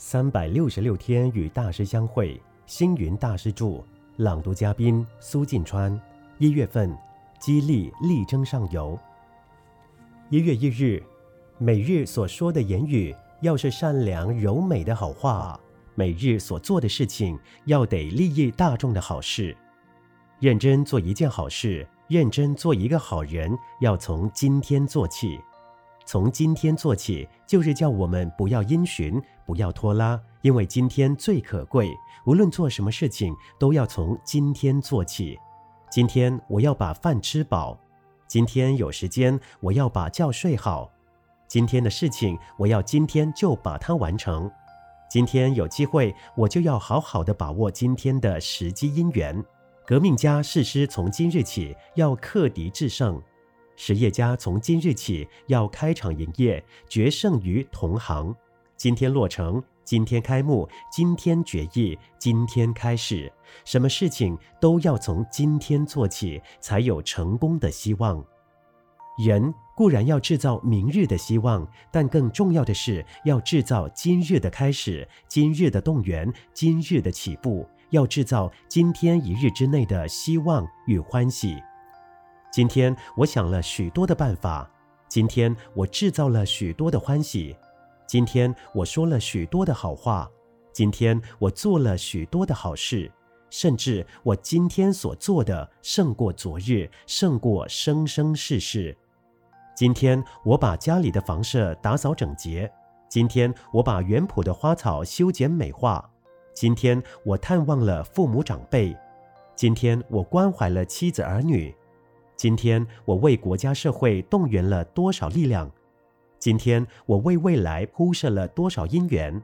三百六十六天与大师相会，星云大师著，朗读嘉宾苏晋川。一月份，激励力争上游。一月一日，每日所说的言语要是善良柔美的好话，每日所做的事情要得利益大众的好事。认真做一件好事，认真做一个好人，要从今天做起。从今天做起，就是叫我们不要因循，不要拖拉，因为今天最可贵。无论做什么事情，都要从今天做起。今天我要把饭吃饱，今天有时间，我要把觉睡好。今天的事情，我要今天就把它完成。今天有机会，我就要好好的把握今天的时机因缘。革命家誓师从今日起要克敌制胜。实业家从今日起要开厂营业，决胜于同行。今天落成，今天开幕，今天决议，今天开始。什么事情都要从今天做起，才有成功的希望。人固然要制造明日的希望，但更重要的是要制造今日的开始，今日的动员，今日的起步，要制造今天一日之内的希望与欢喜。今天我想了许多的办法，今天我制造了许多的欢喜，今天我说了许多的好话，今天我做了许多的好事，甚至我今天所做的胜过昨日，胜过生生世世。今天我把家里的房舍打扫整洁，今天我把园圃的花草修剪美化，今天我探望了父母长辈，今天我关怀了妻子儿女。今天我为国家社会动员了多少力量？今天我为未来铺设了多少因缘？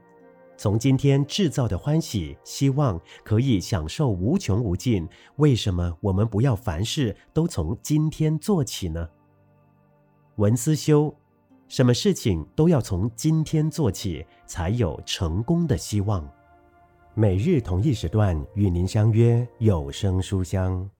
从今天制造的欢喜、希望，可以享受无穷无尽。为什么我们不要凡事都从今天做起呢？文思修，什么事情都要从今天做起，才有成功的希望。每日同一时段与您相约有声书香。